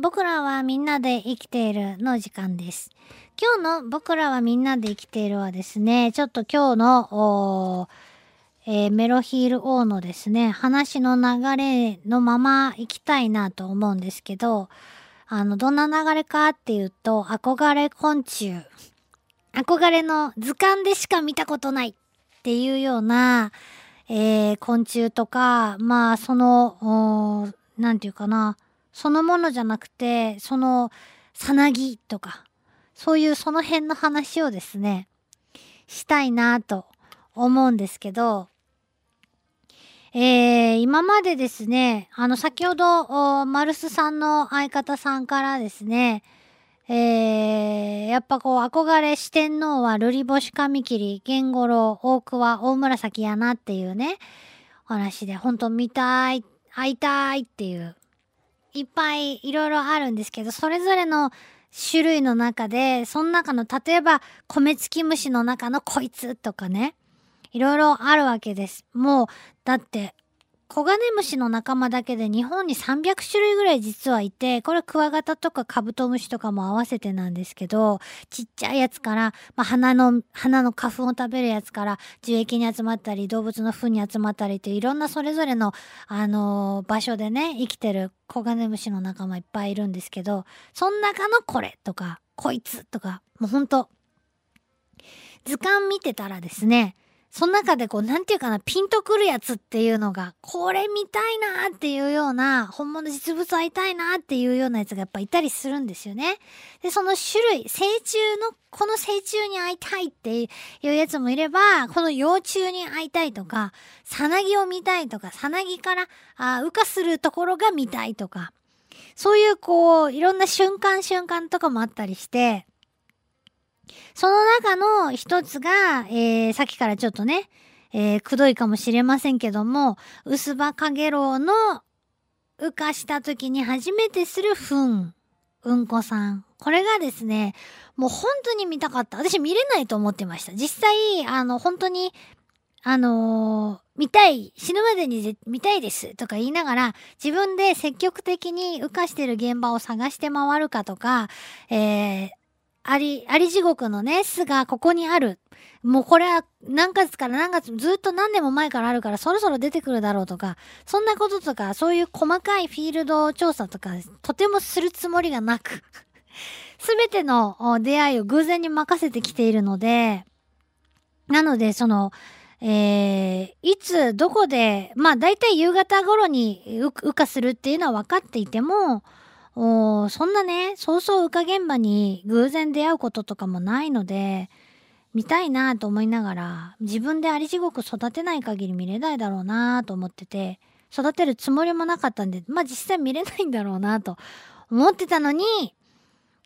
僕らはみんなで生きているの時間です。今日の僕らはみんなで生きているはですね、ちょっと今日の、えー、メロヒール王のですね、話の流れのまま行きたいなと思うんですけど、あの、どんな流れかっていうと、憧れ昆虫。憧れの図鑑でしか見たことないっていうような、えー、昆虫とか、まあ、その、なんていうかな、そのものじゃなくて、その、さなぎとか、そういうその辺の話をですね、したいなと思うんですけど、えー、今までですね、あの、先ほど、マルスさんの相方さんからですね、えー、やっぱこう、憧れ四天王は瑠璃星髪切り、源五郎、大桑、大紫やなっていうね、お話で、ほんと見たい、会いたいっていう、いっぱいいろいろあるんですけど、それぞれの種類の中で、その中の、例えば、米付き虫の中のこいつとかね、いろいろあるわけです。もう、だって、コガネムシの仲間だけで日本に300種類ぐらい実はいて、これクワガタとかカブトムシとかも合わせてなんですけど、ちっちゃいやつから、まあ、花の、花の花粉を食べるやつから樹液に集まったり、動物の糞に集まったりっていろんなそれぞれの、あのー、場所でね、生きてるコガネムシの仲間いっぱいいるんですけど、その中のこれとか、こいつとか、もうほんと、図鑑見てたらですね、その中でこう、なんていうかな、ピンとくるやつっていうのが、これ見たいなっていうような、本物実物会いたいなっていうようなやつがやっぱいたりするんですよね。で、その種類、成虫の、この成虫に会いたいっていうやつもいれば、この幼虫に会いたいとか、さなぎを見たいとか、さなぎから、あ羽化するところが見たいとか、そういうこう、いろんな瞬間瞬間とかもあったりして、その中の一つが、えー、さっきからちょっとね、えー、くどいかもしれませんけども、薄葉かげろうの羽化した時に初めてする糞、うんこさん。これがですね、もう本当に見たかった。私見れないと思ってました。実際、あの、本当に、あのー、見たい、死ぬまでに見たいですとか言いながら、自分で積極的に羽化してる現場を探して回るかとか、えー、あり、あり地獄のね、巣がここにある。もうこれは何月から何月、ずっと何年も前からあるからそろそろ出てくるだろうとか、そんなこととか、そういう細かいフィールド調査とか、とてもするつもりがなく、すべての出会いを偶然に任せてきているので、なので、その、えー、いつ、どこで、まあ大体夕方頃に羽化するっていうのは分かっていても、そんなね、そうそう羽化現場に偶然出会うこととかもないので、見たいなと思いながら、自分であり地獄育てない限り見れないだろうなと思ってて、育てるつもりもなかったんで、まあ実際見れないんだろうなと思ってたのに、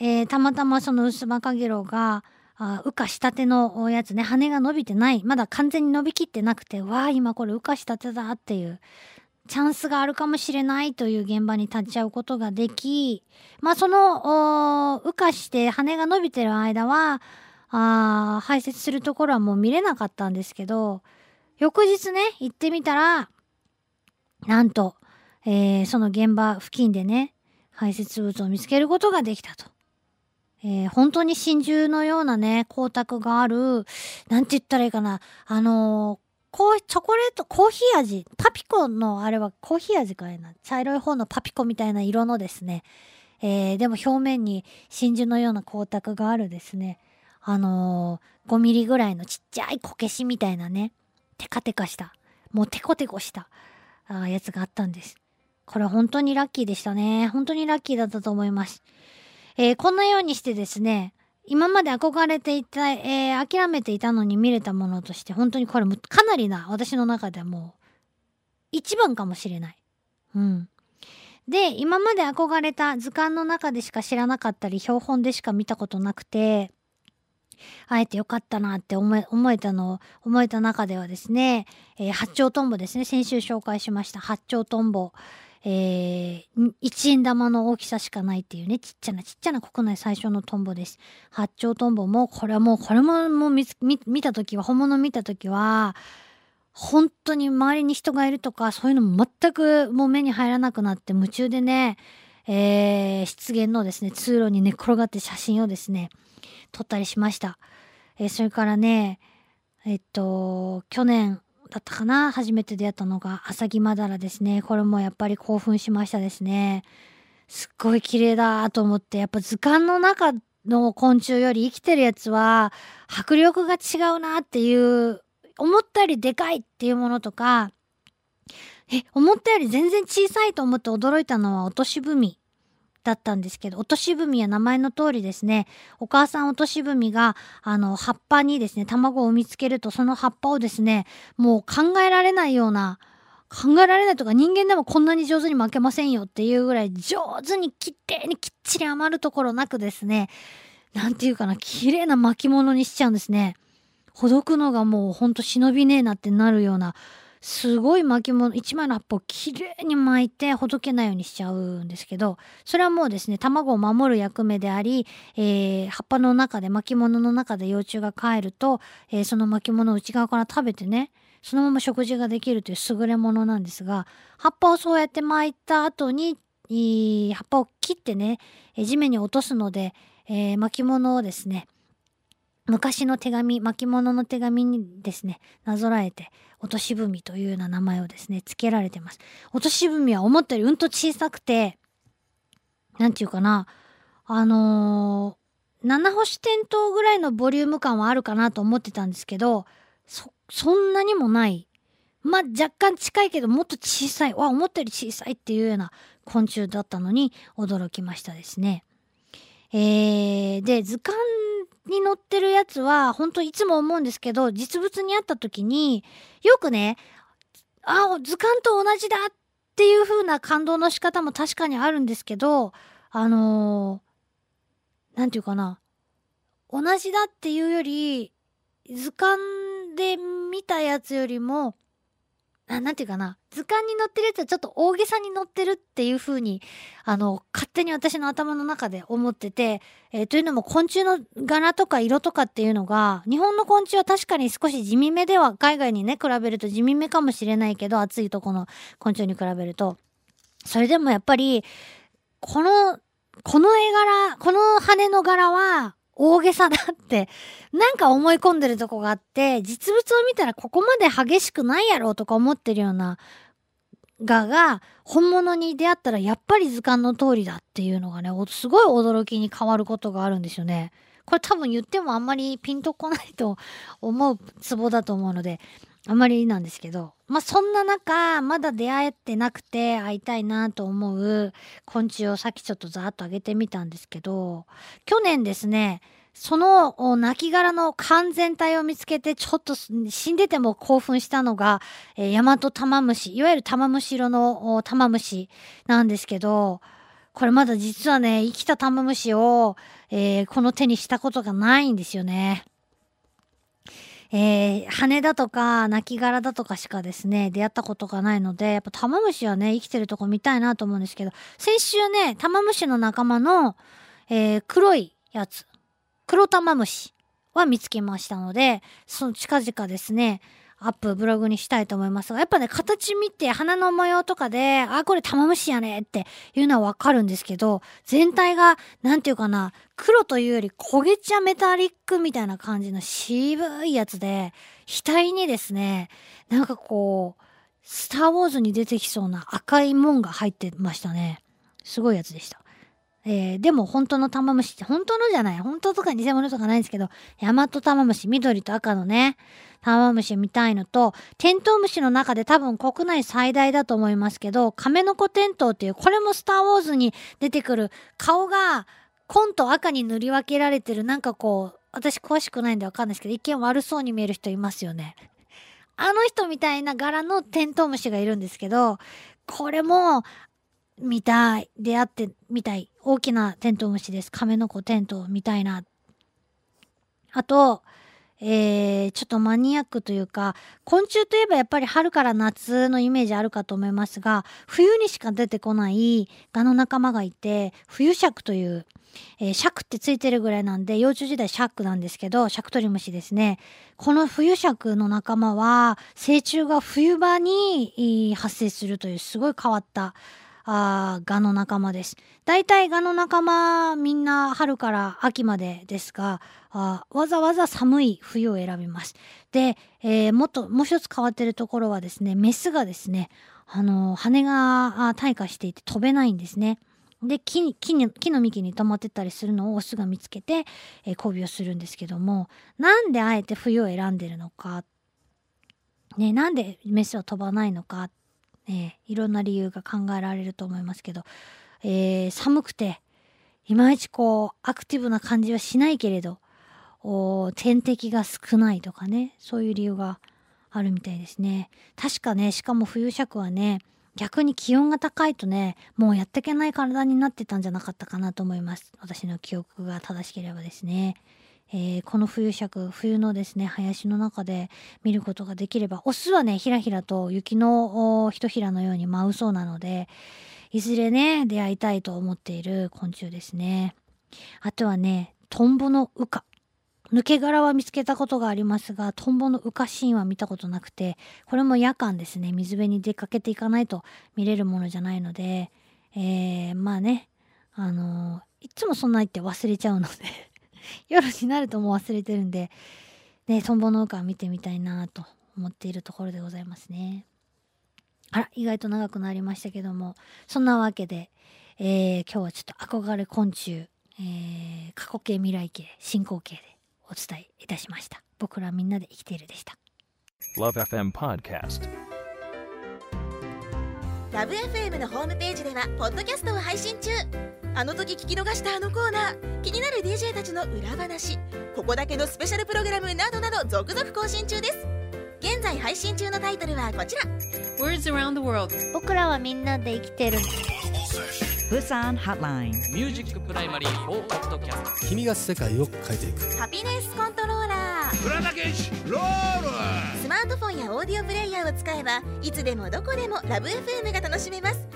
えー、たまたまその薄葉かげろうが、あ羽化したてのやつね、羽が伸びてない。まだ完全に伸びきってなくて、わあ、今これ羽化したてだっていうチャンスがあるかもしれないという現場に立ち会うことができ、まあその、羽化して羽が伸びてる間は、あ排泄するところはもう見れなかったんですけど、翌日ね、行ってみたら、なんと、えー、その現場付近でね、排泄物を見つけることができたと。えー、本当に真珠のようなね、光沢がある、なんて言ったらいいかな、あのー、コーチョコレート、コーヒー味、パピコのあれはコーヒー味かいな。茶色い方のパピコみたいな色のですね、えー、でも表面に真珠のような光沢があるですね、あのー、5ミリぐらいのちっちゃいこけしみたいなね、テカテカした、もうテコテコしたあやつがあったんです。これ本当にラッキーでしたね。本当にラッキーだったと思います。えー、こんなようにしてですね、今まで憧れていた、えー、諦めていたのに見れたものとして、本当にこれもかなりな、私の中でもう、一番かもしれない。うん。で、今まで憧れた図鑑の中でしか知らなかったり、標本でしか見たことなくて、あえてよかったなって思え思えたの、思えた中ではですね、えー、八丁トンボですね。先週紹介しました八丁トンボ。えー、1円玉の大きさしかないっていうね、ちっちゃなちっちゃな国内最初のトンボです。八丁トンボも、これはもう、これももう見見たときは、本物見たときは、本当に周りに人がいるとか、そういうのも全くもう目に入らなくなって夢中でね、えー、湿原のですね、通路に寝転がって写真をですね、撮ったりしました。えー、それからね、えっと、去年だったかな？初めて出会ったのが、アサギマダラですね。これもやっぱり興奮しましたですね。すっごい綺麗だと思って、やっぱ図鑑の中の昆虫より生きてるやつは迫力が違うなっていう思ったよりでかいっていうものとかえ思ったより全然小さいと思って驚いたのは落としブミだったんですけど、落としブミは名前の通りですね、お母さん落としブミが、あの、葉っぱにですね、卵を産みつけると、その葉っぱをですね、もう考えられないような、考えられないとか人間でもこんなに上手に巻けませんよっていうぐらい上手にきれいにきっちり余るところなくですね、なんていうかな、綺麗な巻物にしちゃうんですね。ほどくのがもうほんと忍びねえなってなるような、すごい巻物、一枚の葉っぱをきれいに巻いてほどけないようにしちゃうんですけど、それはもうですね、卵を守る役目であり、えー、葉っぱの中で、巻物の中で幼虫が帰ると、えー、その巻物を内側から食べてね、そのまま食事ができるという優れものなんですが、葉っぱをそうやって巻いた後に、葉っぱを切ってね、地面に落とすので、え、巻物をですね、昔の手紙、巻物の手紙にですね、なぞらえて、落とし文というような名前をですね、付けられてます。落とし文は思ったよりうんと小さくて、なんていうかな、あのー、七星点灯ぐらいのボリューム感はあるかなと思ってたんですけど、そ、そんなにもない。まあ、若干近いけど、もっと小さい。わ、思ったより小さいっていうような昆虫だったのに驚きましたですね。えー、で、図鑑に載ってるやつは、本当いつも思うんですけど、実物にあった時に、よくね、あ、図鑑と同じだっていう風な感動の仕方も確かにあるんですけど、あのー、なんていうかな、同じだっていうより、図鑑で見たやつよりも、あなんていうかな、図鑑に載ってるやつはちょっと大げさに載ってるっていう風に、あの、勝手に私の頭の中で思ってて、えー、というのも昆虫の柄とか色とかっていうのが、日本の昆虫は確かに少し地味めでは、海外にね、比べると地味めかもしれないけど、暑いとこの昆虫に比べると。それでもやっぱり、この、この絵柄、この羽の柄は、大げさだってなんか思い込んでるとこがあって、実物を見たらここまで激しくないやろとか思ってるような画が本物に出会ったらやっぱり図鑑の通りだっていうのがね、すごい驚きに変わることがあるんですよね。これ多分言ってもあんまりピンとこないと思うツボだと思うので、あんまりなんですけど、まあ、そんな中、まだ出会えてなくて会いたいなと思う昆虫をさっきちょっとざーっと上げてみたんですけど、去年ですね、その亡骸の完全体を見つけてちょっと死んでても興奮したのが、えー、大和玉虫、いわゆる玉虫色の玉虫なんですけど、これまだ実はね、生きた玉虫を、えー、この手にしたことがないんですよね。えー、羽だとか、亡骸だとかしかですね、出会ったことがないので、やっぱタマムシはね、生きてるとこ見たいなと思うんですけど、先週ね、タマムシの仲間の、えー、黒いやつ、黒玉虫は見つけましたので、その近々ですね、アップブログにしたいと思いますが、やっぱね、形見て花の模様とかで、あ、これ玉虫やねっていうのはわかるんですけど、全体が、なんていうかな、黒というより焦げ茶メタリックみたいな感じの渋いやつで、額にですね、なんかこう、スターウォーズに出てきそうな赤い門が入ってましたね。すごいやつでした。えー、でも本当の玉虫って、本当のじゃない、本当とか偽物とかないんですけど、大和玉虫、緑と赤のね、玉虫見たいのと、テントウムシの中で多分国内最大だと思いますけど、亀の子テントウっていう、これもスターウォーズに出てくる顔が、紺と赤に塗り分けられてる、なんかこう、私詳しくないんでわかんないですけど、一見悪そうに見える人いますよね。あの人みたいな柄のテントウムシがいるんですけど、これも、見たい。出会ってみたい。大きなテントウムシです。亀の子テントみたいな。あと、えー、ちょっとマニアックというか、昆虫といえばやっぱり春から夏のイメージあるかと思いますが、冬にしか出てこないガの仲間がいて、冬尺という、えー、尺ってついてるぐらいなんで、幼虫時代シャックなんですけど、シャクトリムシですね。この冬尺の仲間は、成虫が冬場に発生するというすごい変わったあガの仲間です。大体ガの仲間みんな春から秋までですがあわざわざ寒い冬を選びます。で、えー、もっともう一つ変わってるところはですねメスがですねあの羽が退化していて飛べないんですね。で木に木に木の幹に止まってたりするのをオスが見つけて、えー、交尾をするんですけどもなんであえて冬を選んでるのか、ね、なんでメスは飛ばないのかね、いろんな理由が考えられると思いますけど、えー、寒くていまいちこうアクティブな感じはしないけれど天敵が少ないとかねそういう理由があるみたいですね。確かねしかも冬尺はね逆に気温が高いとねもうやってけない体になってたんじゃなかったかなと思います。私の記憶が正しければですね。えー、この冬尺冬のですね林の中で見ることができればオスはねひらひらと雪のひとひらのように舞うそうなのでいずれね出会いたいと思っている昆虫ですね。あとはねトンボの羽化。抜け殻は見つけたことがありますがトンボの羽化シーンは見たことなくてこれも夜間ですね水辺に出かけていかないと見れるものじゃないので、えー、まあねあのー、いつもそんな言って忘れちゃうので。夜になるともう忘れてるんで、ね、トンボ農家見てみたいなと思っているところでございますね。あら、意外と長くなりましたけども、そんなわけで、えー、今日はちょっと憧れ昆虫、えー、過去形未来形進行形でお伝えいたしました。僕らみんなで生きているでした。LoveFM Podcast. LoveFM のホームページではポッドキャストを配信中あの時聞き逃したあのコーナー。気になる DJ たちの裏話。ここだけのスペシャルプログラムなどなど続々更新中です。現在配信中のタイトルはこちら。Words around the world. 僕らはみんなで生きてる。ブサンハッラインミュージックプライマリー4ポッドキャスト君が世界を変えていく。ハピネスコントローラー。プラダケシロール。スマートフォンやオーディオプレイヤーを使えばいつでもどこでもラブ f m が楽しめます